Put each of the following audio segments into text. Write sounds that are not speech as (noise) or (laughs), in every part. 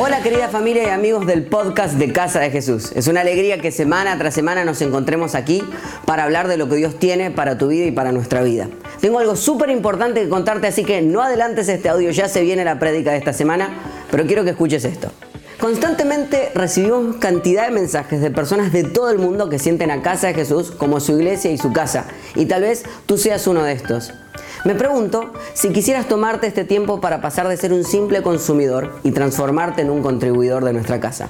Hola querida familia y amigos del podcast de Casa de Jesús. Es una alegría que semana tras semana nos encontremos aquí para hablar de lo que Dios tiene para tu vida y para nuestra vida. Tengo algo súper importante que contarte, así que no adelantes este audio, ya se viene la prédica de esta semana, pero quiero que escuches esto. Constantemente recibimos cantidad de mensajes de personas de todo el mundo que sienten a Casa de Jesús como su iglesia y su casa, y tal vez tú seas uno de estos. Me pregunto si quisieras tomarte este tiempo para pasar de ser un simple consumidor y transformarte en un contribuidor de nuestra casa.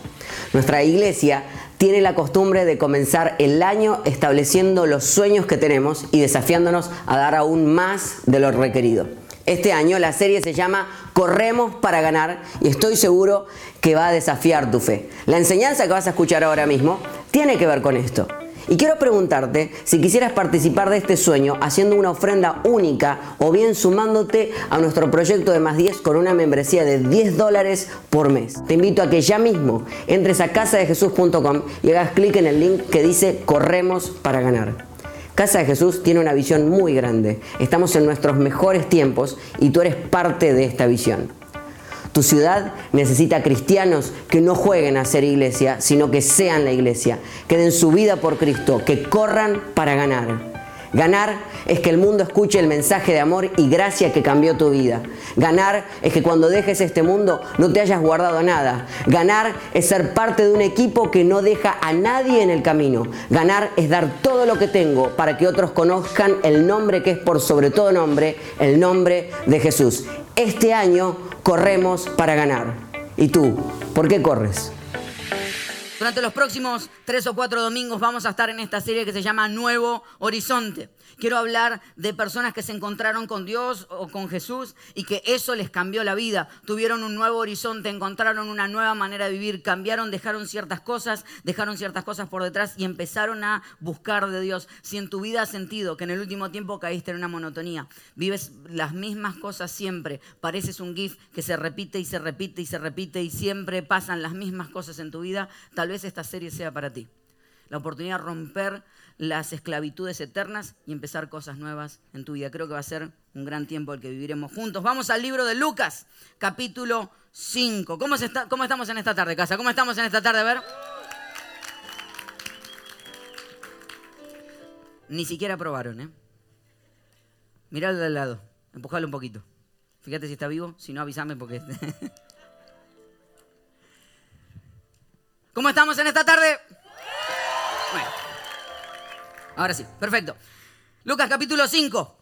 Nuestra iglesia tiene la costumbre de comenzar el año estableciendo los sueños que tenemos y desafiándonos a dar aún más de lo requerido. Este año la serie se llama Corremos para ganar y estoy seguro que va a desafiar tu fe. La enseñanza que vas a escuchar ahora mismo tiene que ver con esto. Y quiero preguntarte si quisieras participar de este sueño haciendo una ofrenda única o bien sumándote a nuestro proyecto de más 10 con una membresía de 10 dólares por mes. Te invito a que ya mismo entres a casadejesús.com y hagas clic en el link que dice Corremos para ganar. Casa de Jesús tiene una visión muy grande. Estamos en nuestros mejores tiempos y tú eres parte de esta visión. Tu ciudad necesita cristianos que no jueguen a ser iglesia, sino que sean la iglesia, que den su vida por Cristo, que corran para ganar. Ganar es que el mundo escuche el mensaje de amor y gracia que cambió tu vida. Ganar es que cuando dejes este mundo no te hayas guardado nada. Ganar es ser parte de un equipo que no deja a nadie en el camino. Ganar es dar todo lo que tengo para que otros conozcan el nombre que es por sobre todo nombre, el nombre de Jesús. Este año corremos para ganar. ¿Y tú? ¿Por qué corres? Durante los próximos tres o cuatro domingos vamos a estar en esta serie que se llama Nuevo Horizonte. Quiero hablar de personas que se encontraron con Dios o con Jesús y que eso les cambió la vida. Tuvieron un nuevo horizonte, encontraron una nueva manera de vivir, cambiaron, dejaron ciertas cosas, dejaron ciertas cosas por detrás y empezaron a buscar de Dios. Si en tu vida has sentido que en el último tiempo caíste en una monotonía, vives las mismas cosas siempre, pareces un GIF que se repite y se repite y se repite y siempre pasan las mismas cosas en tu vida, tal vez esta serie sea para ti. La oportunidad de romper las esclavitudes eternas y empezar cosas nuevas en tu vida. Creo que va a ser un gran tiempo el que viviremos juntos. Vamos al libro de Lucas, capítulo 5. ¿Cómo, está, ¿Cómo, estamos en esta tarde, casa? ¿Cómo estamos en esta tarde? A ver. Ni siquiera probaron, ¿eh? Mirá al lado, empujalo un poquito. Fíjate si está vivo, si no avísame porque... (laughs) ¿Cómo estamos en esta tarde? Ahora sí, perfecto. Lucas capítulo 5.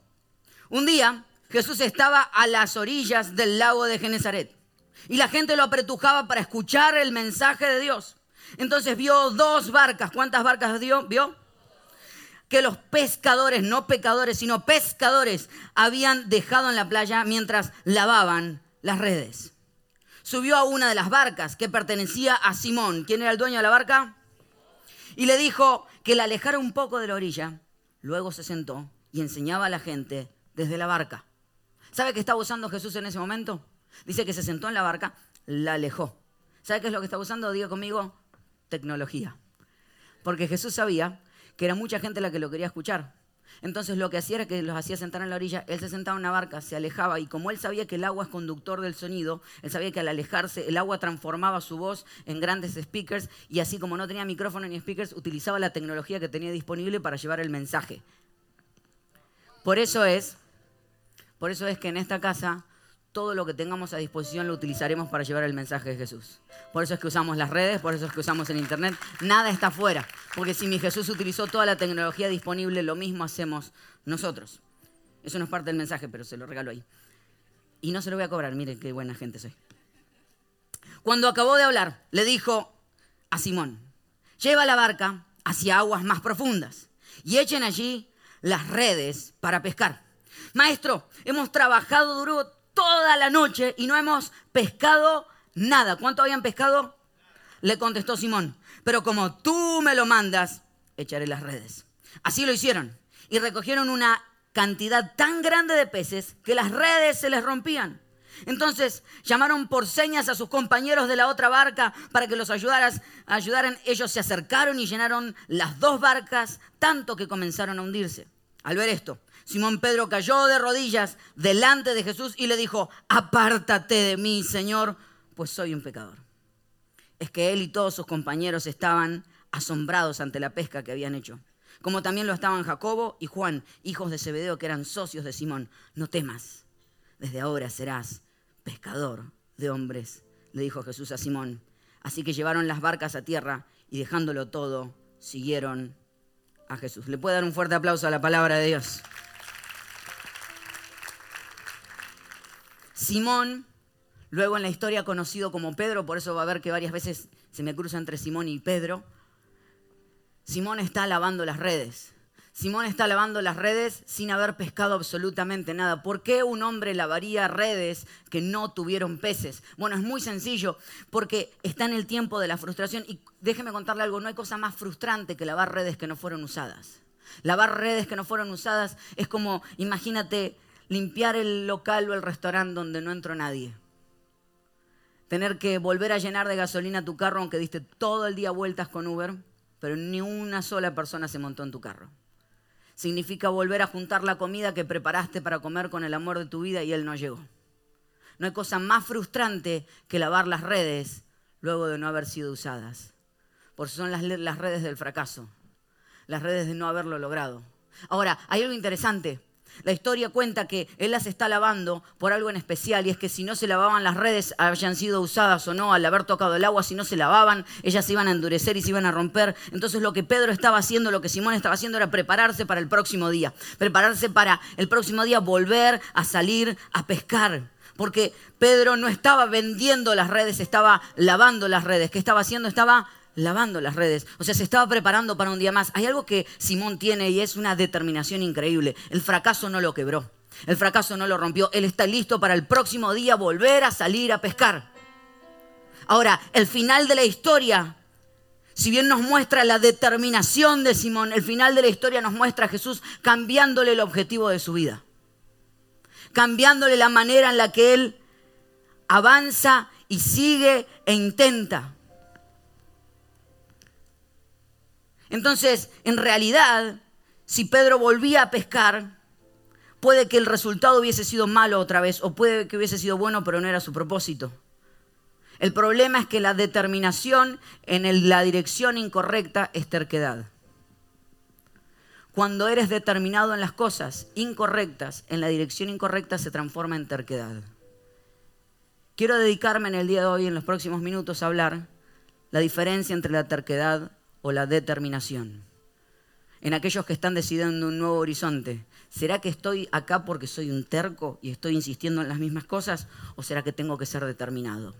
Un día Jesús estaba a las orillas del lago de Genezaret y la gente lo apretujaba para escuchar el mensaje de Dios. Entonces vio dos barcas. ¿Cuántas barcas? ¿Vio? Que los pescadores, no pecadores, sino pescadores, habían dejado en la playa mientras lavaban las redes. Subió a una de las barcas que pertenecía a Simón. ¿Quién era el dueño de la barca? Y le dijo, que la alejara un poco de la orilla. Luego se sentó y enseñaba a la gente desde la barca. ¿Sabe qué estaba usando Jesús en ese momento? Dice que se sentó en la barca, la alejó. ¿Sabe qué es lo que estaba usando? Diga conmigo, tecnología. Porque Jesús sabía que era mucha gente la que lo quería escuchar. Entonces lo que hacía era que los hacía sentar en la orilla, él se sentaba en una barca, se alejaba y como él sabía que el agua es conductor del sonido, él sabía que al alejarse el agua transformaba su voz en grandes speakers y así como no tenía micrófono ni speakers, utilizaba la tecnología que tenía disponible para llevar el mensaje. Por eso es, por eso es que en esta casa todo lo que tengamos a disposición lo utilizaremos para llevar el mensaje de Jesús. Por eso es que usamos las redes, por eso es que usamos el Internet. Nada está fuera, porque si mi Jesús utilizó toda la tecnología disponible, lo mismo hacemos nosotros. Eso no es parte del mensaje, pero se lo regalo ahí. Y no se lo voy a cobrar, miren qué buena gente soy. Cuando acabó de hablar, le dijo a Simón, lleva la barca hacia aguas más profundas y echen allí las redes para pescar. Maestro, hemos trabajado duro toda la noche y no hemos pescado nada. ¿Cuánto habían pescado? Le contestó Simón, pero como tú me lo mandas, echaré las redes. Así lo hicieron y recogieron una cantidad tan grande de peces que las redes se les rompían. Entonces llamaron por señas a sus compañeros de la otra barca para que los ayudaras, ayudaran. Ellos se acercaron y llenaron las dos barcas tanto que comenzaron a hundirse. Al ver esto, Simón Pedro cayó de rodillas delante de Jesús y le dijo, apártate de mí, Señor, pues soy un pecador. es que él y todos sus compañeros estaban asombrados ante la pesca que habían hecho. Como también lo estaban Jacobo y Juan, hijos de Zebedeo, que eran socios de Simón. No temas, desde ahora serás pescador de hombres, le dijo Jesús a Simón. Así que llevaron las barcas a tierra y dejándolo todo, siguieron a Jesús. Le puede dar un fuerte aplauso a la palabra de Dios. Simón, luego en la historia conocido como Pedro, por eso va a ver que varias veces se me cruza entre Simón y Pedro. Simón está lavando las redes. Simón está lavando las redes sin haber pescado absolutamente nada. ¿Por qué un hombre lavaría redes que no tuvieron peces? Bueno, es muy sencillo, porque está en el tiempo de la frustración. Y déjeme contarle algo, no hay cosa más frustrante que lavar redes que no fueron usadas. Lavar redes que no fueron usadas es como, imagínate, limpiar el local o el restaurante donde no entró nadie. Tener que volver a llenar de gasolina tu carro aunque diste todo el día vueltas con Uber, pero ni una sola persona se montó en tu carro significa volver a juntar la comida que preparaste para comer con el amor de tu vida y él no llegó. No hay cosa más frustrante que lavar las redes luego de no haber sido usadas. Porque son las, las redes del fracaso, las redes de no haberlo logrado. Ahora, hay algo interesante. La historia cuenta que él las está lavando por algo en especial y es que si no se lavaban las redes, hayan sido usadas o no, al haber tocado el agua, si no se lavaban, ellas se iban a endurecer y se iban a romper. Entonces lo que Pedro estaba haciendo, lo que Simón estaba haciendo era prepararse para el próximo día, prepararse para el próximo día volver a salir a pescar. Porque Pedro no estaba vendiendo las redes, estaba lavando las redes. ¿Qué estaba haciendo? Estaba lavando las redes. O sea, se estaba preparando para un día más. Hay algo que Simón tiene y es una determinación increíble. El fracaso no lo quebró. El fracaso no lo rompió. Él está listo para el próximo día volver a salir a pescar. Ahora, el final de la historia, si bien nos muestra la determinación de Simón, el final de la historia nos muestra a Jesús cambiándole el objetivo de su vida. Cambiándole la manera en la que él avanza y sigue e intenta. Entonces, en realidad, si Pedro volvía a pescar, puede que el resultado hubiese sido malo otra vez, o puede que hubiese sido bueno, pero no era su propósito. El problema es que la determinación en la dirección incorrecta es terquedad. Cuando eres determinado en las cosas incorrectas, en la dirección incorrecta se transforma en terquedad. Quiero dedicarme en el día de hoy, en los próximos minutos, a hablar la diferencia entre la terquedad o la determinación. En aquellos que están decidiendo un nuevo horizonte, ¿será que estoy acá porque soy un terco y estoy insistiendo en las mismas cosas? ¿O será que tengo que ser determinado?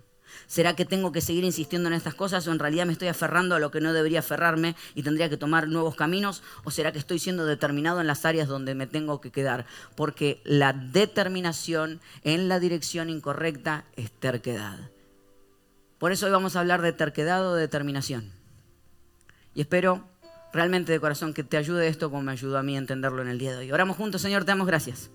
¿Será que tengo que seguir insistiendo en estas cosas o en realidad me estoy aferrando a lo que no debería aferrarme y tendría que tomar nuevos caminos? ¿O será que estoy siendo determinado en las áreas donde me tengo que quedar? Porque la determinación en la dirección incorrecta es terquedad. Por eso hoy vamos a hablar de terquedad o determinación. Y espero realmente de corazón que te ayude esto como me ayudó a mí a entenderlo en el día de hoy. Oramos juntos, Señor, te damos gracias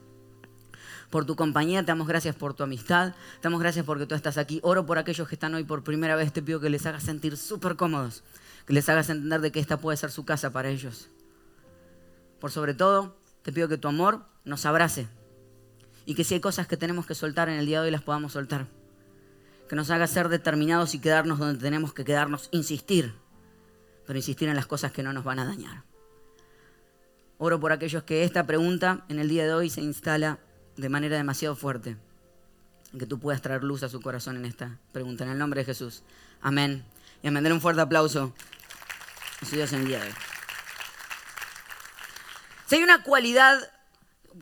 por tu compañía, te damos gracias por tu amistad, te damos gracias porque tú estás aquí. Oro por aquellos que están hoy por primera vez, te pido que les hagas sentir súper cómodos, que les hagas entender de que esta puede ser su casa para ellos. Por sobre todo, te pido que tu amor nos abrace y que si hay cosas que tenemos que soltar en el día de hoy las podamos soltar. Que nos haga ser determinados y quedarnos donde tenemos que quedarnos, insistir pero insistir en las cosas que no nos van a dañar. Oro por aquellos que esta pregunta en el día de hoy se instala de manera demasiado fuerte. Que tú puedas traer luz a su corazón en esta pregunta. En el nombre de Jesús. Amén. Y a mandar un fuerte aplauso a su Dios en el día de hoy. Si hay una cualidad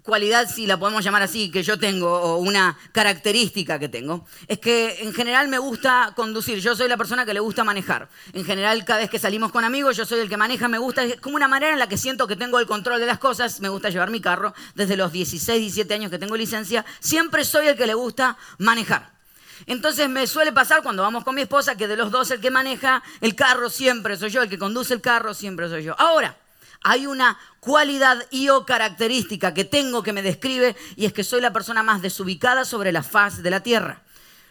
cualidad, si la podemos llamar así, que yo tengo, o una característica que tengo, es que en general me gusta conducir. Yo soy la persona que le gusta manejar. En general, cada vez que salimos con amigos, yo soy el que maneja, me gusta, es como una manera en la que siento que tengo el control de las cosas, me gusta llevar mi carro. Desde los 16, 17 años que tengo licencia, siempre soy el que le gusta manejar. Entonces me suele pasar cuando vamos con mi esposa que de los dos el que maneja el carro siempre soy yo, el que conduce el carro siempre soy yo. Ahora, hay una cualidad y o característica que tengo que me describe y es que soy la persona más desubicada sobre la faz de la tierra.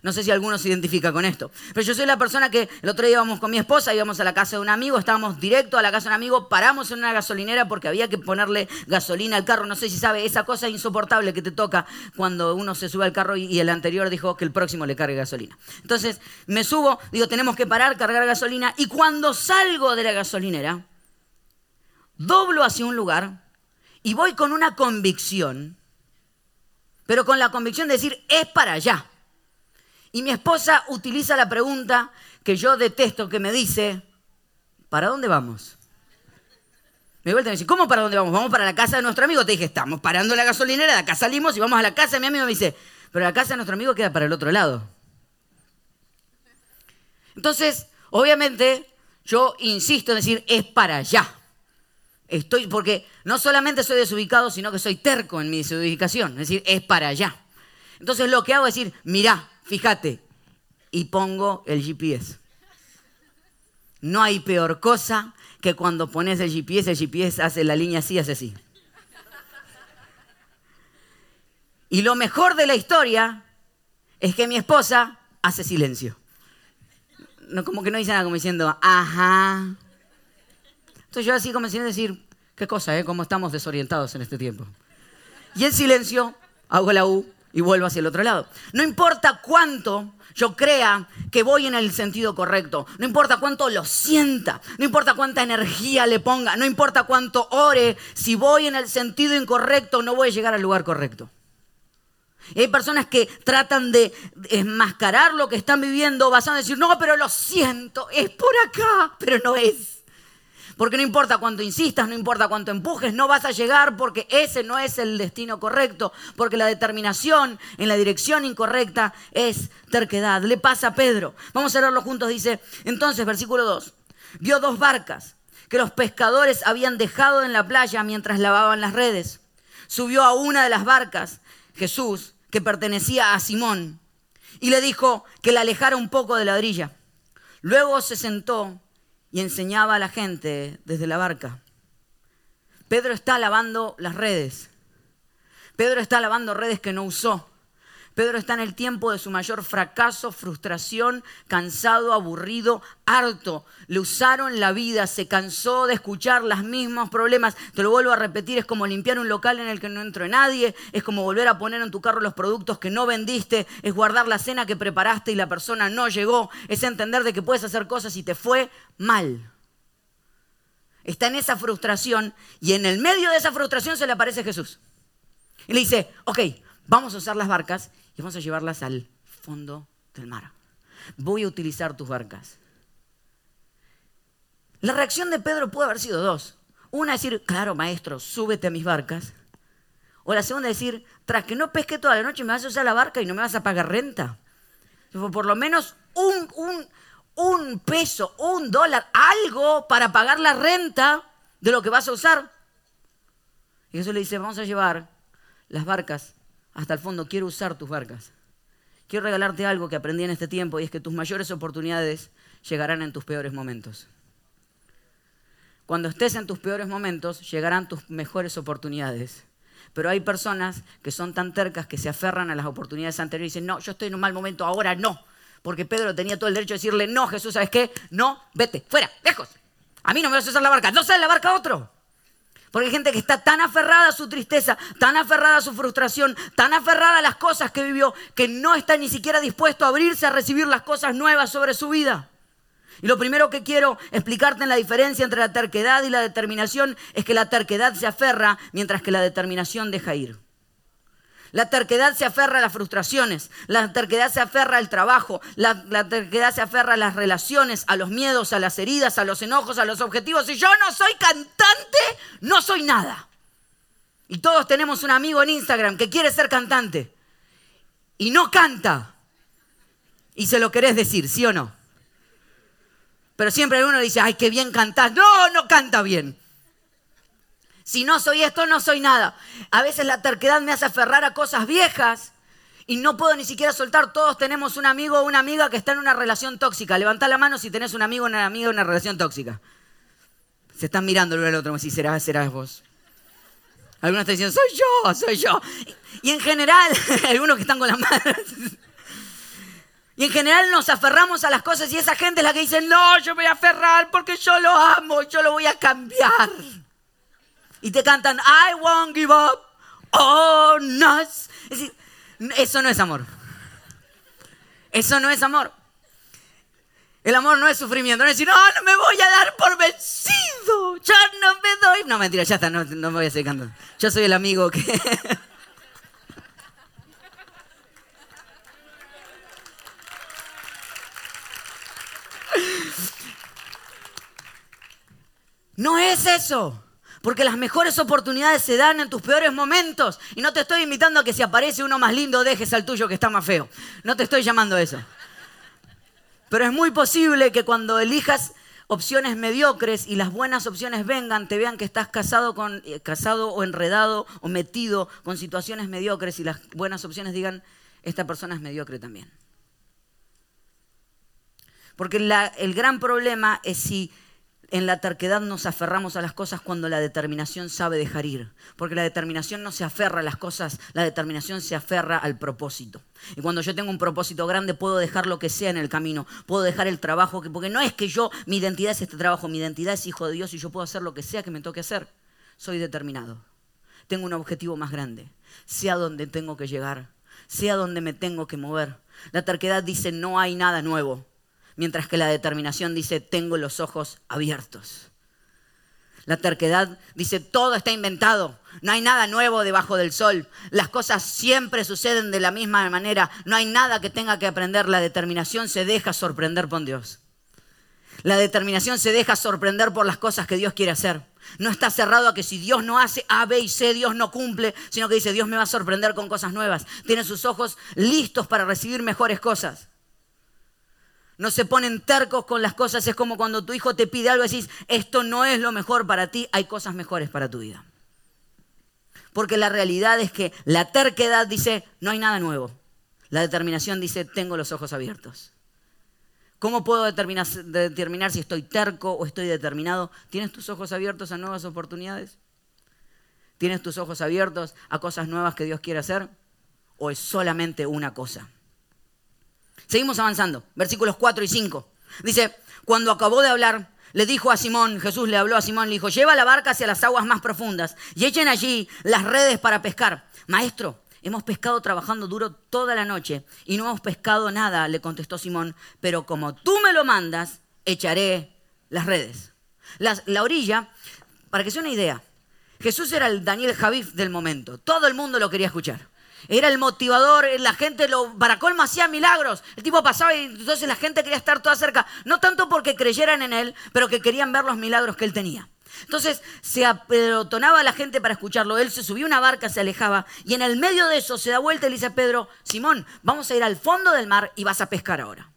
No sé si alguno se identifica con esto. Pero yo soy la persona que el otro día íbamos con mi esposa, íbamos a la casa de un amigo, estábamos directo a la casa de un amigo, paramos en una gasolinera porque había que ponerle gasolina al carro. No sé si sabe, esa cosa insoportable que te toca cuando uno se sube al carro y, el anterior dijo que el próximo le cargue gasolina. Entonces me subo, digo, tenemos que parar, cargar gasolina. Y cuando salgo de la gasolinera, doblo hacia un lugar y voy con una convicción, pero con la convicción de decir, es para allá. Y mi esposa utiliza la pregunta que yo detesto, que me dice, ¿para dónde vamos? Me vuelve y me dice, ¿cómo para dónde vamos? Vamos para la casa de nuestro amigo. Te dije, estamos parando la gasolinera, de acá salimos y vamos a la casa de mi amigo. Me dice, pero la casa de nuestro amigo queda para el otro lado. Entonces, obviamente, yo insisto en decir, es para allá. Estoy, porque no solamente soy desubicado, sino que soy terco en mi desubicación. Es decir, es para allá. Entonces lo que hago es decir, mirá, fíjate, y pongo el GPS. No hay peor cosa que cuando pones el GPS, el GPS hace la línea así, hace así. Y lo mejor de la historia es que mi esposa hace silencio. No, como que no dice nada, como diciendo, ajá. Entonces yo así comencé a decir, qué cosa, ¿eh? Cómo estamos desorientados en este tiempo. Y en silencio hago la U y vuelvo hacia el otro lado. No importa cuánto yo crea que voy en el sentido correcto, no importa cuánto lo sienta, no importa cuánta energía le ponga, no importa cuánto ore, si voy en el sentido incorrecto no voy a llegar al lugar correcto. hay personas que tratan de enmascarar lo que están viviendo basado en decir, no, pero lo siento, es por acá, pero no es. Porque no importa cuánto insistas, no importa cuánto empujes, no vas a llegar porque ese no es el destino correcto, porque la determinación en la dirección incorrecta es terquedad. Le pasa a Pedro. Vamos a leerlo juntos, dice, entonces, versículo 2, dio dos barcas que los pescadores habían dejado en la playa mientras lavaban las redes. Subió a una de las barcas, Jesús, que pertenecía a Simón, y le dijo que la alejara un poco de la orilla. Luego se sentó y enseñaba a la gente desde la barca. Pedro está lavando las redes. Pedro está lavando redes que no usó. Pedro está en el tiempo de su mayor fracaso, frustración, cansado, aburrido, harto. Le usaron la vida, se cansó de escuchar los mismos problemas. Te lo vuelvo a repetir, es como limpiar un local en el que no entró nadie, es como volver a poner en tu carro los productos que no vendiste, es guardar la cena que preparaste y la persona no llegó, es entender de que puedes hacer cosas y te fue mal. Está en esa frustración y en el medio de esa frustración se le aparece Jesús. Y le dice, ok, vamos a usar las barcas y vamos a llevarlas al fondo del mar. Voy a utilizar tus barcas. La reacción de Pedro puede haber sido dos. Una, decir, claro, maestro, súbete a mis barcas. O la segunda, decir, tras que no pesque toda la noche, me vas a usar la barca y no me vas a pagar renta. Por lo menos un, un, un peso, un dólar, algo para pagar la renta de lo que vas a usar. Y Jesús le dice, vamos a llevar las barcas hasta el fondo, quiero usar tus barcas. Quiero regalarte algo que aprendí en este tiempo y es que tus mayores oportunidades llegarán en tus peores momentos. Cuando estés en tus peores momentos, llegarán tus mejores oportunidades. Pero hay personas que son tan tercas que se aferran a las oportunidades anteriores y dicen, no, yo estoy en un mal momento, ahora no. Porque Pedro tenía todo el derecho de decirle, no, Jesús, ¿sabes qué? No, vete, fuera, lejos. A mí no me vas a usar la barca, no sale la barca a otro. Porque hay gente que está tan aferrada a su tristeza, tan aferrada a su frustración, tan aferrada a las cosas que vivió, que no está ni siquiera dispuesto a abrirse a recibir las cosas nuevas sobre su vida. Y lo primero que quiero explicarte en la diferencia entre la terquedad y la determinación es que la terquedad se aferra mientras que la determinación deja ir. La terquedad se aferra a las frustraciones, la terquedad se aferra al trabajo, la, terquedad se aferra a las relaciones, a los miedos, a las heridas, a los enojos, a los objetivos. Si yo no soy cantante, no soy nada. Y todos tenemos un amigo en Instagram que quiere ser cantante y no canta. Y se lo querés decir, ¿sí o no? Pero siempre uno dice, ay, qué bien cantás. No, no canta bien. Si no soy esto, no soy nada. A veces la terquedad me hace aferrar a cosas viejas y no puedo ni siquiera soltar. Todos tenemos un amigo o una amiga que está en una relación tóxica. Levanta la mano si tenés un amigo o una amiga en una relación tóxica. Se están mirando el uno al otro, como si serás, serás vos. Algunos están diciendo, soy yo, soy yo. Y en general, (laughs) algunos que están con las manos. Y en general nos aferramos a las cosas y esa gente es la que dice, no, yo me voy a aferrar porque yo lo amo, yo lo voy a cambiar. Y te cantan, I won't give up oh no. Es decir, eso no es amor. Eso no es amor. El amor no es sufrimiento, no es decir, no, no me voy a dar por vencido, ya no me doy. No, mentira, ya está, no, no me voy a seguir cantando. Yo soy el amigo que... (laughs) No es eso. Porque las mejores oportunidades se dan en tus peores momentos. Y no te estoy invitando a que si aparece uno más lindo dejes al tuyo que está más feo. No te estoy llamando a eso. Pero es muy posible que cuando elijas opciones mediocres y las buenas opciones vengan, te vean que estás casado, con, eh, casado o enredado o metido con situaciones mediocres y las buenas opciones digan, esta persona es mediocre también. Porque el gran problema es si en la terquedad nos aferramos a las cosas cuando la determinación sabe dejar ir. Porque la determinación no se aferra a las cosas, la determinación se aferra al propósito. Y cuando yo tengo un propósito grande, puedo dejar lo que sea en el camino. Puedo dejar el trabajo, porque no es que yo, mi identidad es este trabajo, mi identidad es hijo de Dios y yo puedo hacer lo que sea que me toque hacer. Soy determinado. Tengo un objetivo más grande. Sea donde tengo que llegar, sea donde me tengo que mover. La terquedad dice, no hay nada nuevo mientras que la determinación dice, tengo los ojos abiertos. La terquedad dice, todo está inventado, no hay nada nuevo debajo del sol, las cosas siempre suceden de la misma manera, no hay nada que tenga que aprender, la determinación se deja sorprender por Dios. La determinación se deja sorprender por las cosas que Dios quiere hacer. No está cerrado a que si Dios no hace A, B y C, Dios no cumple, sino que dice, Dios me va a sorprender con cosas nuevas. Tiene sus ojos listos para recibir mejores cosas no se ponen tercos con las cosas. Es como cuando tu hijo te pide algo y decís, esto no es lo mejor para ti, hay cosas mejores para tu vida. Porque la realidad es que la terquedad dice, no hay nada nuevo. La determinación dice, tengo los ojos abiertos. ¿Cómo puedo determinar, determinar si estoy terco o estoy determinado? ¿Tienes tus ojos abiertos a nuevas oportunidades? ¿Tienes tus ojos abiertos a cosas nuevas que Dios quiere hacer? ¿O es solamente una cosa? Seguimos avanzando, versículos 4 y 5. Dice, cuando acabó de hablar, le dijo a Simón, Jesús le habló a Simón, le dijo, lleva la barca hacia las aguas más profundas y echen allí las redes para pescar. Maestro, hemos pescado trabajando duro toda la noche y no hemos pescado nada, le contestó Simón, pero como tú me lo mandas, echaré las redes. La, orilla, para que sea una idea, Jesús era el Daniel Javif del momento, todo el mundo lo quería escuchar. Era el motivador, la gente lo, para colmo hacía milagros. El tipo pasaba y entonces la gente quería estar toda cerca. No tanto porque creyeran en él, pero que querían ver los milagros que él tenía. Entonces se apelotonaba la gente para escucharlo. Él se subía a una barca, se alejaba y en el medio de eso se da vuelta y le dice a Pedro, Simón, vamos a ir al fondo del mar y vas a pescar ahora.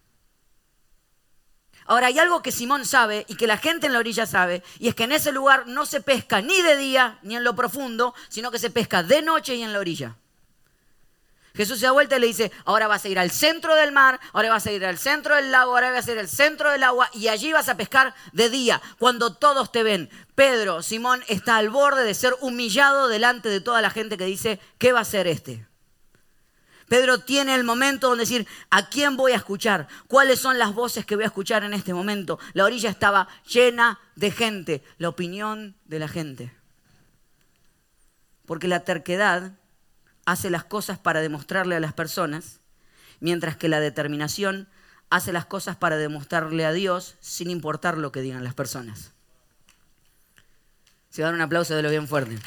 Ahora hay algo que Simón sabe y que la gente en la orilla sabe, y es que en ese lugar no se pesca ni de día ni en lo profundo, sino que se pesca de noche y en la orilla. Jesús se da vuelta y le dice, ahora vas a ir al centro del mar, ahora vas a ir al centro del lago, ahora vas a ir al centro del agua y allí vas a pescar de día, cuando todos te ven. Pedro, Simón, está al borde de ser humillado delante de toda la gente que dice, ¿qué va a hacer este? Pedro tiene el momento donde decir, ¿a quién voy a escuchar? ¿Cuáles son las voces que voy a escuchar en este momento? La orilla estaba llena de gente, la opinión de la gente. Porque la terquedad hace las cosas para demostrarle a las personas, mientras que la determinación hace las cosas para demostrarle a Dios sin importar lo que digan las personas. Se dan un aplauso de lo bien fuerte.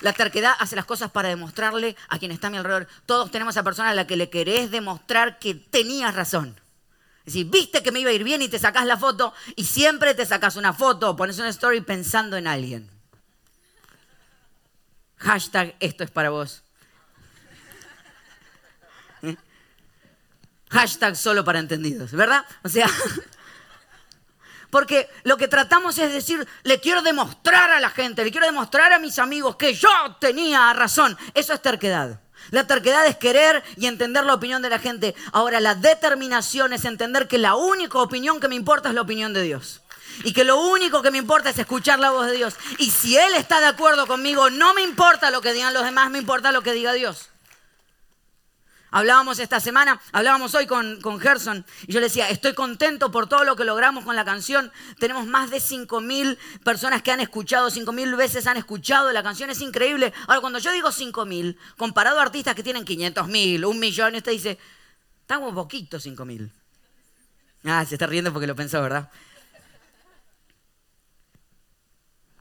La terquedad hace las cosas para demostrarle a quien está a mi alrededor. Todos tenemos a personas a la que le querés demostrar que tenías razón. Es decir, viste que me iba a ir bien y te sacás la foto y siempre te sacas una foto pones una story pensando en alguien. Hashtag esto es para vos. Hashtag solo para entendidos, ¿verdad? O sea, (laughs) porque lo que tratamos es decir, le quiero demostrar a la gente, le quiero demostrar a mis amigos que yo tenía razón. Eso es terquedad. La terquedad es querer y entender la opinión de la gente. Ahora, la determinación es entender que la única opinión que me importa es la opinión de Dios y que lo único que me importa es escuchar la voz de Dios. Y si Él está de acuerdo conmigo, no me importa lo que digan los demás, me importa lo que diga Dios. Hablábamos esta semana, hablábamos hoy con, con Gerson y yo le decía, estoy contento por todo lo que logramos con la canción. Tenemos más de 5.000 personas que han escuchado, 5.000 veces han escuchado la canción, es increíble. Ahora, cuando yo digo 5.000, comparado a artistas que tienen 500.000, un millón, usted dice, estamos poquito 5.000. Ah, se está riendo porque lo pensó, ¿verdad?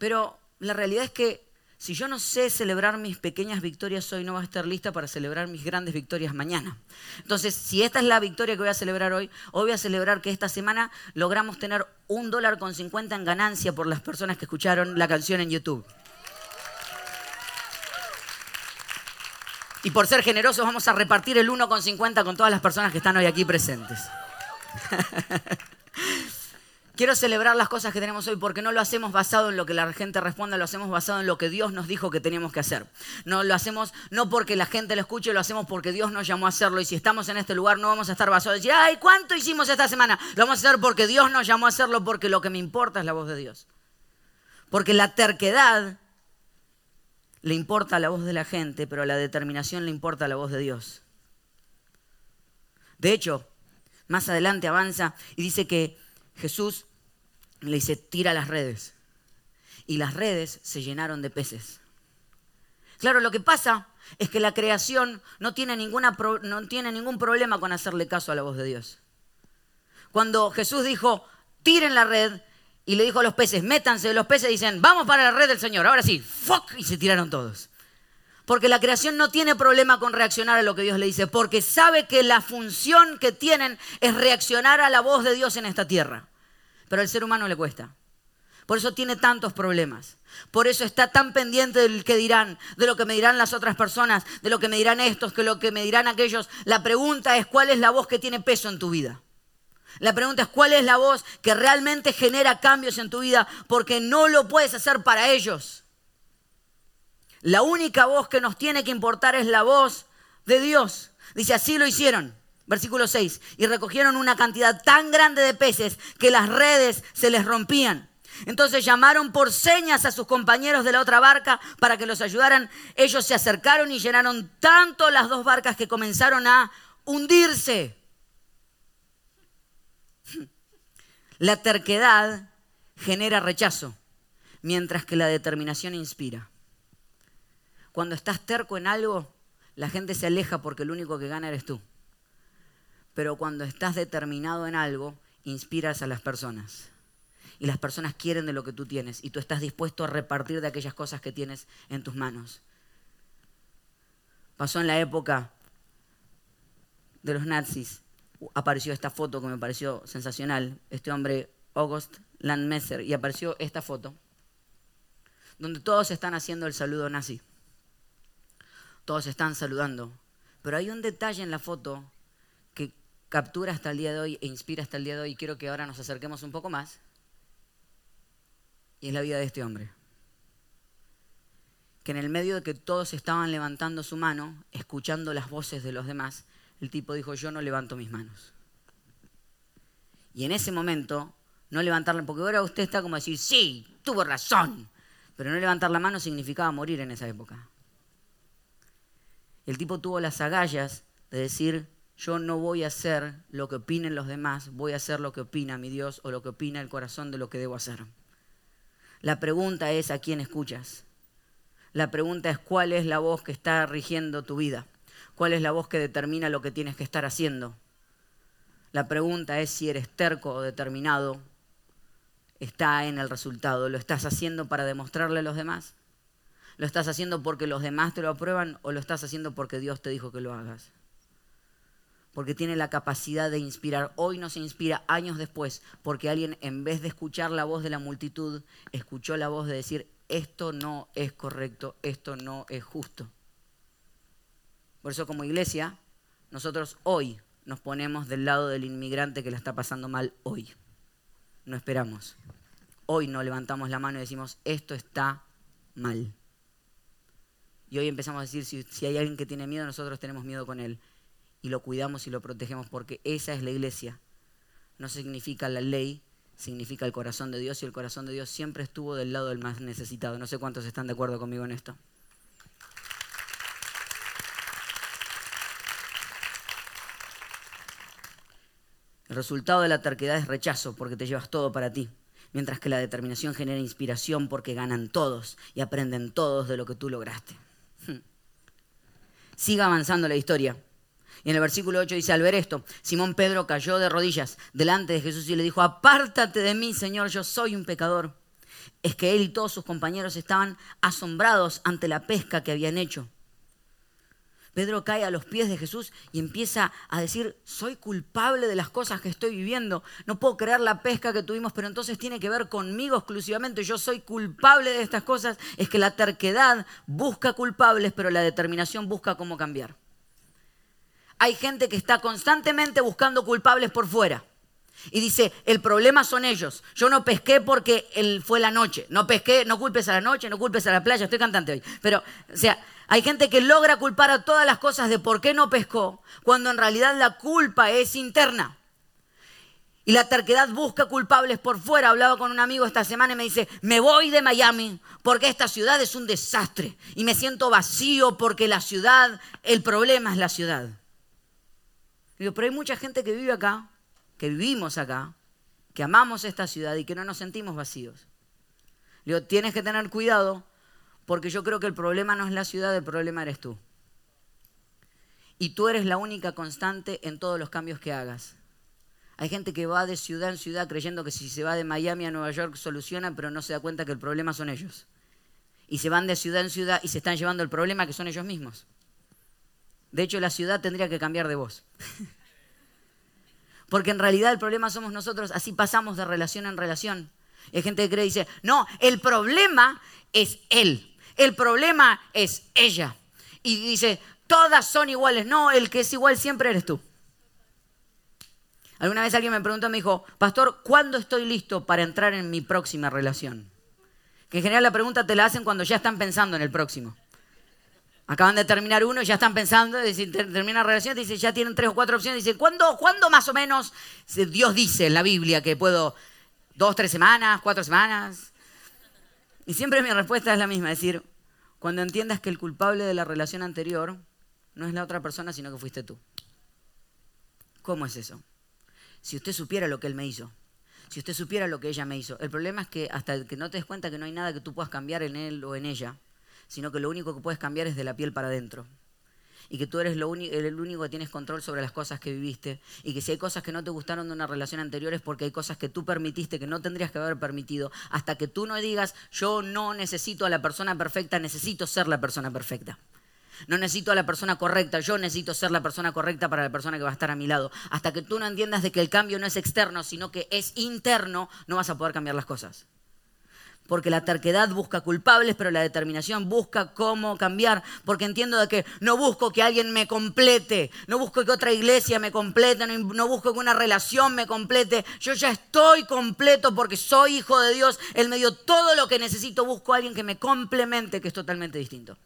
Pero la realidad es que si yo no sé celebrar mis pequeñas victorias hoy, no voy a estar lista para celebrar mis grandes victorias mañana. Entonces, si esta es la victoria que voy a celebrar hoy, hoy voy a celebrar que esta semana logramos tener un dólar con 50 en ganancia por las personas que escucharon la canción en YouTube. Y por ser generosos vamos a repartir el 1,50 con todas las personas que están hoy aquí presentes. (laughs) Quiero celebrar las cosas que tenemos hoy porque no lo hacemos basado en lo que la gente responda, lo hacemos basado en lo que Dios nos dijo que teníamos que hacer. No lo hacemos no porque la gente lo escuche, lo hacemos porque Dios nos llamó a hacerlo. Y si estamos en este lugar no vamos a estar basados en decir, ay, ¿cuánto hicimos esta semana? Lo vamos a hacer porque Dios nos llamó a hacerlo, porque lo que me importa es la voz de Dios. Porque la terquedad le importa la voz de la gente, pero la determinación le importa la voz de Dios. De hecho, más adelante avanza y dice que Jesús le dice, tira las redes. Y las redes se llenaron de peces. Claro, lo que pasa es que la creación no tiene, ninguna, no tiene ningún problema con hacerle caso a la voz de Dios. Cuando Jesús dijo, tiren la red, y le dijo a los peces, métanse, los peces dicen, vamos para la red del Señor, ahora sí, ¡fuck! y se tiraron todos. Porque la creación no tiene problema con reaccionar a lo que Dios le dice, porque sabe que la función que tienen es reaccionar a la voz de Dios en esta tierra pero al ser humano le cuesta. Por eso tiene tantos problemas. Por eso está tan pendiente del que dirán, de lo que me dirán las otras personas, de lo que me dirán estos, que lo que me dirán aquellos. La pregunta es cuál es la voz que tiene peso en tu vida. La pregunta es cuál es la voz que realmente genera cambios en tu vida, porque no lo puedes hacer para ellos. La única voz que nos tiene que importar es la voz de Dios. Dice, así lo hicieron. Versículo 6. Y recogieron una cantidad tan grande de peces que las redes se les rompían. Entonces llamaron por señas a sus compañeros de la otra barca para que los ayudaran. Ellos se acercaron y llenaron tanto las dos barcas que comenzaron a hundirse. La terquedad genera rechazo, mientras que la determinación inspira. Cuando estás terco en algo, la gente se aleja porque el único que gana eres tú pero cuando estás determinado en algo, inspiras a las personas. Y las personas quieren de lo que tú tienes y tú estás dispuesto a repartir de aquellas cosas que tienes en tus manos. Pasó en la época de los nazis, apareció esta foto que me pareció sensacional, este hombre August Landmesser, y apareció esta foto, donde todos están haciendo el saludo nazi. Todos están saludando. Pero hay un detalle en la foto captura hasta el día de hoy e inspira hasta el día de hoy. Quiero que ahora nos acerquemos un poco más. Y es la vida de este hombre. Que en el medio de que todos estaban levantando su mano, escuchando las voces de los demás, el tipo dijo, yo no levanto mis manos. Y en ese momento, no levantarla, porque ahora usted está como decir, sí, tuvo razón. Pero no levantar la mano significaba morir en esa época. El tipo tuvo las agallas de decir, yo no voy a hacer lo que opinen los demás, voy a hacer lo que opina mi Dios o lo que opina el corazón de lo que debo hacer. La pregunta es a quién escuchas. La pregunta es cuál es la voz que está rigiendo tu vida. ¿Cuál es la voz que determina lo que tienes que estar haciendo? La pregunta es si eres terco o determinado. Está en el resultado. ¿Lo estás haciendo para demostrarle a los demás? ¿Lo estás haciendo porque los demás te lo aprueban o lo estás haciendo porque Dios te dijo que lo hagas? porque tiene la capacidad de inspirar. Hoy no se inspira años después, porque alguien en vez de escuchar la voz de la multitud, escuchó la voz de decir, esto no es correcto, esto no es justo. Por eso como iglesia, nosotros hoy nos ponemos del lado del inmigrante que la está pasando mal hoy. No esperamos. Hoy no levantamos la mano y decimos, esto está mal. Y hoy empezamos a decir, si, si hay alguien que tiene miedo, nosotros tenemos miedo con él y lo cuidamos y lo protegemos porque esa es la iglesia. No significa la ley, significa el corazón de Dios y el corazón de Dios siempre estuvo del lado del más necesitado. No sé cuántos están de acuerdo conmigo en esto. El resultado de la terquedad es rechazo porque te llevas todo para ti, mientras que la determinación genera inspiración porque ganan todos y aprenden todos de lo que tú lograste. Siga avanzando la historia. Y en el versículo 8 dice, al ver esto, Simón Pedro cayó de rodillas delante de Jesús y le dijo, apártate de mí, Señor, yo soy un pecador. Es que él y todos sus compañeros estaban asombrados ante la pesca que habían hecho. Pedro cae a los pies de Jesús y empieza a decir, soy culpable de las cosas que estoy viviendo, no puedo creer la pesca que tuvimos, pero entonces tiene que ver conmigo exclusivamente, yo soy culpable de estas cosas. Es que la terquedad busca culpables, pero la determinación busca cómo cambiar. Hay gente que está constantemente buscando culpables por fuera. Y dice, el problema son ellos. Yo no pesqué porque fue la noche. No pesqué, no culpes a la noche, no culpes a la playa. Estoy cantante hoy. Pero, o sea, hay gente que logra culpar a todas las cosas de por qué no pescó, cuando en realidad la culpa es interna. Y la terquedad busca culpables por fuera. Hablaba con un amigo esta semana y me dice, me voy de Miami porque esta ciudad es un desastre. Y me siento vacío porque la ciudad, el problema es la ciudad. Digo, pero hay mucha gente que vive acá, que vivimos acá, que amamos esta ciudad y que no nos sentimos vacíos. Digo, tienes que tener cuidado porque yo creo que el problema no es la ciudad, el problema eres tú. Y tú eres la única constante en todos los cambios que hagas. Hay gente que va de ciudad en ciudad creyendo que si se va de Miami a Nueva York soluciona, pero no se da cuenta que el problema son ellos. Y se van de ciudad en ciudad y se están llevando el problema que son ellos mismos. De hecho, la ciudad tendría que cambiar de voz. Porque en realidad el problema somos nosotros, así pasamos de relación en relación. hay gente que cree y dice, no, el problema es él. El problema es ella. Y dice, todas son iguales. No, el que es igual siempre eres tú. Alguna vez alguien me preguntó, me dijo, pastor, ¿cuándo estoy listo para entrar en mi próxima relación? Que en general la pregunta te la hacen cuando ya están pensando en el próximo. Acaban de terminar uno ya están pensando, termina la relación, dice, ya tienen tres o cuatro opciones, dice, ¿cuándo, ¿cuándo más o menos Dios dice en la Biblia que puedo dos, tres semanas, cuatro semanas? Y siempre mi respuesta es la misma, es decir, cuando entiendas que el culpable de la relación anterior no es la otra persona, sino que fuiste tú. ¿Cómo es eso? Si usted supiera lo que él me hizo, si usted supiera lo que ella me hizo, el problema es que hasta que no te des cuenta que no hay nada que tú puedas cambiar en él o en ella, sino que lo único que puedes cambiar es de la piel para adentro y que tú eres el único que tienes control sobre las cosas que viviste y que si hay cosas que no te gustaron de una relación anterior es porque hay cosas que tú permitiste que no tendrías que haber permitido hasta que tú no digas yo no necesito a la persona perfecta, necesito ser la persona perfecta. No necesito a la persona correcta, yo necesito ser la persona correcta para la persona que va a estar a mi lado. Hasta que tú no entiendas de que el cambio no es externo, sino que es interno, no vas a poder cambiar las cosas porque la terquedad busca culpables, pero la determinación busca cómo cambiar, porque entiendo de que no busco que alguien me complete, no busco que otra iglesia me complete, no, busco que una relación me complete, yo ya estoy completo porque soy hijo de Dios, Él me dio todo lo que necesito, busco a alguien que me complemente, que es totalmente distinto.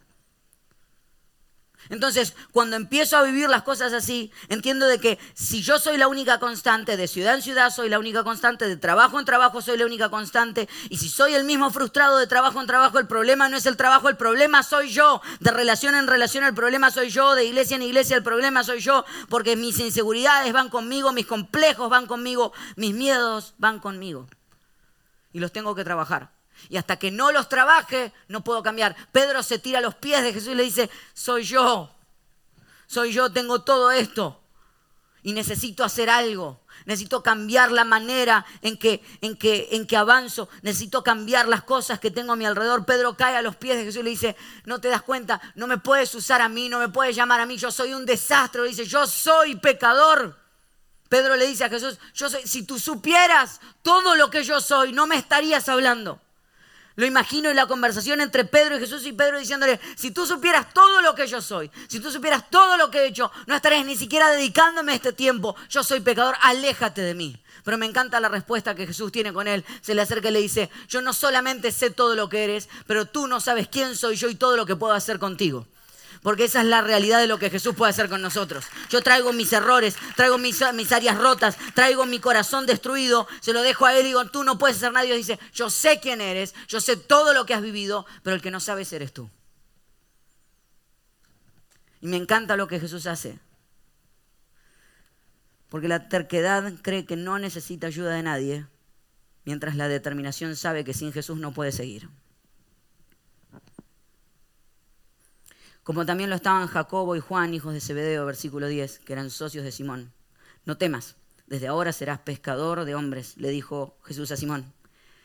Entonces, cuando empiezo a vivir las cosas así, entiendo de que si yo soy la única constante, de ciudad en ciudad soy la única constante, de trabajo en trabajo soy la única constante, y si soy el mismo frustrado de trabajo en trabajo, el problema no es el trabajo, el problema soy yo, de relación en relación el problema soy yo, de iglesia en iglesia el problema soy yo, porque mis inseguridades van conmigo, mis complejos van conmigo, mis miedos van conmigo, y los tengo que trabajar. Y hasta que no los trabaje, no puedo cambiar. Pedro se tira a los pies de Jesús y le dice, soy yo, soy yo, tengo todo esto. Y necesito hacer algo. Necesito cambiar la manera en que, en, que, en que avanzo. Necesito cambiar las cosas que tengo a mi alrededor. Pedro cae a los pies de Jesús y le dice, no te das cuenta, no me puedes usar a mí, no me puedes llamar a mí, yo soy un desastre. Le dice, yo soy pecador. Pedro le dice a Jesús, yo soy, si tú supieras todo lo que yo soy, no me estarías hablando. Lo imagino en la conversación entre Pedro y Jesús y Pedro diciéndole, si tú supieras todo lo que yo soy, si tú supieras todo lo que he hecho, no estarías ni siquiera dedicándome este tiempo. Yo soy pecador, aléjate de mí. Pero me encanta la respuesta que Jesús tiene con él. Se le acerca y le dice, yo no solamente sé todo lo que eres, pero tú no sabes quién soy yo y todo lo que puedo hacer contigo porque esa es la realidad de lo que Jesús puede hacer con nosotros. Yo traigo mis errores, traigo mis, áreas rotas, traigo mi corazón destruido, se lo dejo a Él y digo, tú no puedes ser nadie. Dice, yo sé quién eres, yo sé todo lo que has vivido, pero el que no sabes eres tú. Y me encanta lo que Jesús hace. Porque la terquedad cree que no necesita ayuda de nadie, mientras la determinación sabe que sin Jesús no puede seguir. Como también lo estaban Jacobo y Juan, hijos de Zebedeo, versículo 10, que eran socios de Simón. No temas, desde ahora serás pescador de hombres, le dijo Jesús a Simón.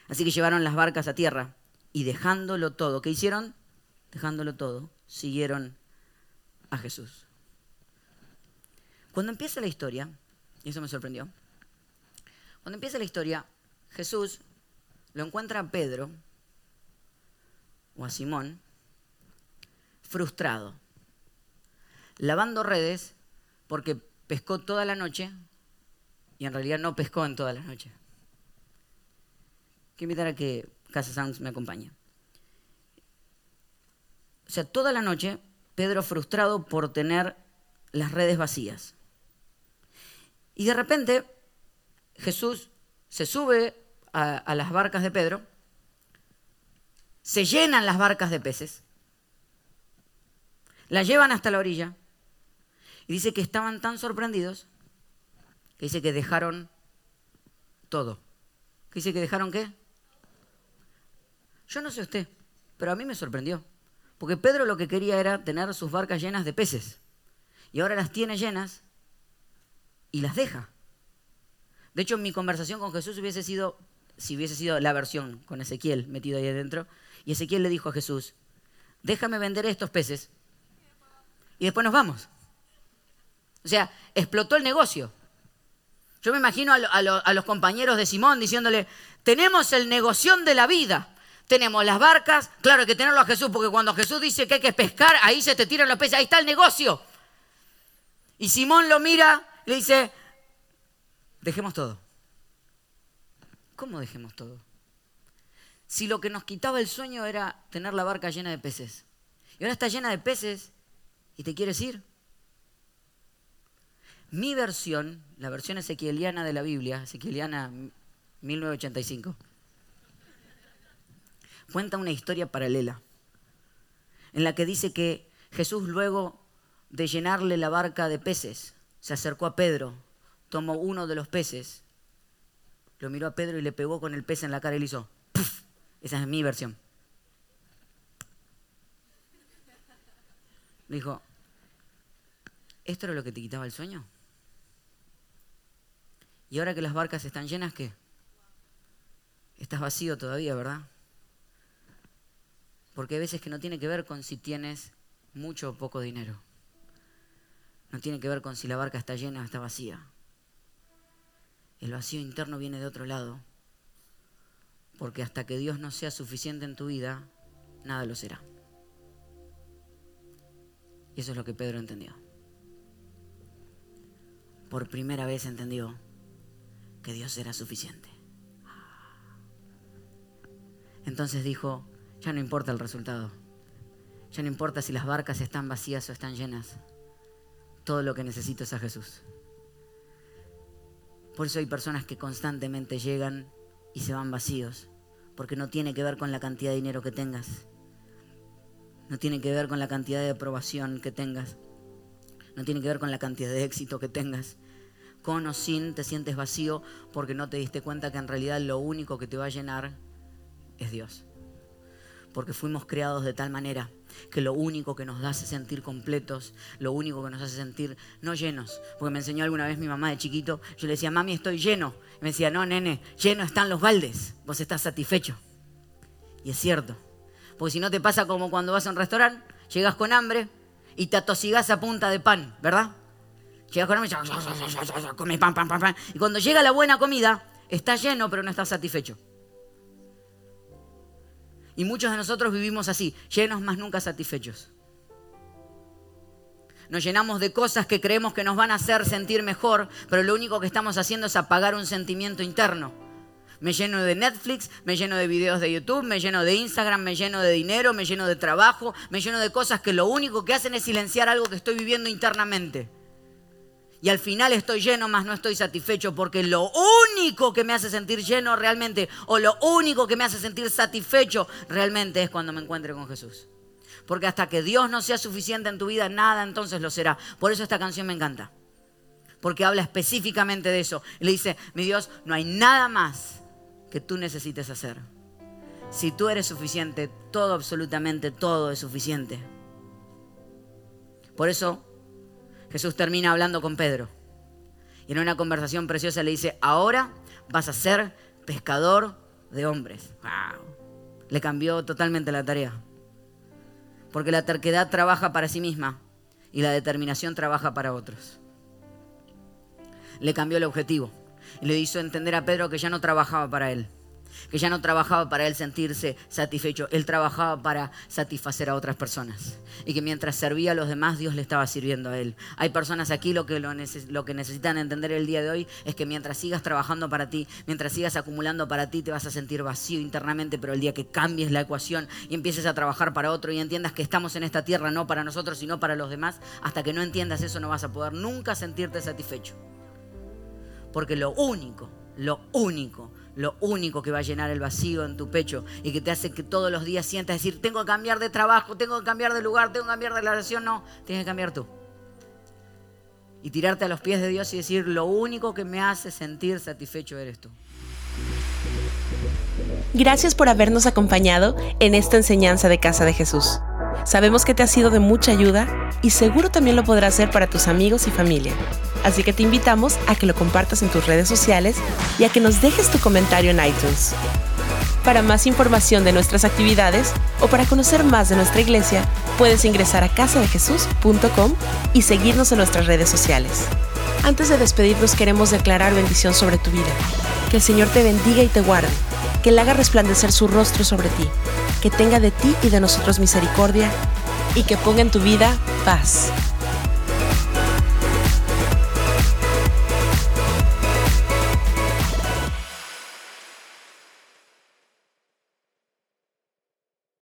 Así que llevaron las barcas a tierra y dejándolo todo, ¿qué hicieron? Dejándolo todo, siguieron a Jesús. Cuando empieza la historia, y eso me sorprendió, cuando empieza la historia, Jesús lo encuentra a Pedro o a Simón frustrado, lavando redes porque pescó toda la noche y en realidad no pescó en toda la noche. Quiero invitar a que Casa Sounds me acompañe. O sea, toda la noche Pedro frustrado por tener las redes vacías. Y de repente Jesús se sube a, las barcas de Pedro, se llenan las barcas de peces, las llevan hasta la orilla y dice que estaban tan sorprendidos que dice que dejaron todo. ¿Qué dice que dejaron qué? Yo no sé usted, pero a mí me sorprendió. Porque Pedro lo que quería era tener sus barcas llenas de peces. Y ahora las tiene llenas y las deja. De hecho, mi conversación con Jesús hubiese sido, si hubiese sido la versión con Ezequiel metido ahí adentro, y Ezequiel le dijo a Jesús, déjame vender estos peces y después nos vamos. O sea, explotó el negocio. Yo me imagino a, los compañeros de Simón diciéndole, tenemos el negocio de la vida. Tenemos las barcas, claro, hay que tenerlo a Jesús, porque cuando Jesús dice que hay que pescar, ahí se te tiran los peces, ahí está el negocio. Y Simón lo mira y le dice, dejemos todo. ¿Cómo dejemos todo? Si lo que nos quitaba el sueño era tener la barca llena de peces. Y ahora está llena de peces y te quieres ir. Mi versión, la versión ezequieliana de la Biblia, ezequieliana 1985, cuenta una historia paralela en la que dice que Jesús luego de llenarle la barca de peces, se acercó a Pedro, tomó uno de los peces, lo miró a Pedro y le pegó con el pez en la cara y le hizo, ¡puf! esa es mi versión. Dijo, ¿esto era lo que te quitaba el sueño? Y ahora que las barcas están llenas, ¿qué? Estás vacío todavía, ¿verdad? Porque hay veces que no tiene que ver con si tienes mucho o poco dinero. No tiene que ver con si la barca está llena o está vacía. El vacío interno viene de otro lado. Porque hasta que Dios no sea suficiente en tu vida, nada lo será. Y eso es lo que Pedro entendió. Por primera vez entendió que Dios era suficiente. Entonces dijo, ya no importa el resultado. Ya no importa si las barcas están vacías o están llenas. Todo lo que necesito es a Jesús. Por eso hay personas que constantemente llegan y se van vacíos. Porque no tiene que ver con la cantidad de dinero que tengas. No tiene que ver con la cantidad de aprobación que tengas. No tiene que ver con la cantidad de éxito que tengas. Con o sin te sientes vacío porque no te diste cuenta que en realidad lo único que te va a llenar es Dios porque fuimos creados de tal manera que lo único que nos hace sentir completos, lo único que nos hace sentir no llenos, porque me enseñó alguna vez mi mamá de chiquito, yo le decía, mami, estoy lleno. Y me decía, no, nene, lleno están los baldes, vos estás satisfecho. Y es cierto, porque si no te pasa como cuando vas a un restaurante, llegas con hambre y te atosigas a punta de pan, ¿verdad? Llegas con hambre y comes pan, pan, pan, pan. Y cuando llega la buena comida, estás lleno pero no estás satisfecho. Y muchos de nosotros vivimos así, llenos más nunca satisfechos. Nos llenamos de cosas que creemos que nos van a hacer sentir mejor, pero lo único que estamos haciendo es apagar un sentimiento interno. Me lleno de Netflix, me lleno de videos de YouTube, me lleno de Instagram, me lleno de dinero, me lleno de trabajo, me lleno de cosas que lo único que hacen es silenciar algo que estoy viviendo internamente y al final estoy lleno, más no estoy satisfecho, porque lo único que me hace sentir lleno realmente, o lo único que me hace sentir satisfecho realmente es cuando me encuentre con Jesús. Porque hasta que Dios no sea suficiente en tu vida, nada entonces lo será. Por eso esta canción me encanta. porque habla específicamente de eso. Y le dice, mi Dios, no hay nada más que tú necesites hacer. Si tú eres suficiente, todo, absolutamente todo es suficiente. Por eso Jesús termina hablando con Pedro. Y en una conversación preciosa le dice, ahora vas a ser pescador de hombres. Le cambió totalmente la tarea. Porque la terquedad trabaja para sí misma y la determinación trabaja para otros. Le cambió el objetivo y le hizo entender a Pedro que ya no trabajaba para él que ya no trabajaba para él sentirse satisfecho, él trabajaba para satisfacer a otras personas. Y que mientras servía a los demás, Dios le estaba sirviendo a él. Hay personas aquí lo que, lo, lo que necesitan entender el día de hoy es que mientras sigas trabajando para ti, mientras sigas acumulando para ti, te vas a sentir vacío internamente, pero el día que cambies la ecuación y empieces a trabajar para otro y entiendas que estamos en esta tierra no para nosotros, sino para los demás, hasta que no entiendas eso no vas a poder nunca sentirte satisfecho. Porque lo único, lo único lo único que va a llenar el vacío en tu pecho y que te hace que todos los días sientas decir, tengo que cambiar de trabajo, tengo que cambiar de lugar, tengo que cambiar de relación. No, tienes que cambiar tú. Y tirarte a los pies de Dios y decir, lo único que me hace sentir satisfecho eres tú. Gracias por habernos acompañado en esta enseñanza de Casa de Jesús. Sabemos que te ha sido de mucha ayuda y seguro también lo podrás hacer para tus amigos y familia. Así que te invitamos a que lo compartas en tus redes sociales y a que nos dejes tu comentario en iTunes. Para más información de nuestras actividades o para conocer más de nuestra iglesia, puedes ingresar a casadejesús.com y seguirnos en nuestras redes sociales. Antes de despedirnos queremos declarar bendición sobre tu vida. Que el Señor te bendiga y te guarde, que Él haga resplandecer su rostro sobre ti, que tenga de ti y de nosotros misericordia y que ponga en tu vida paz.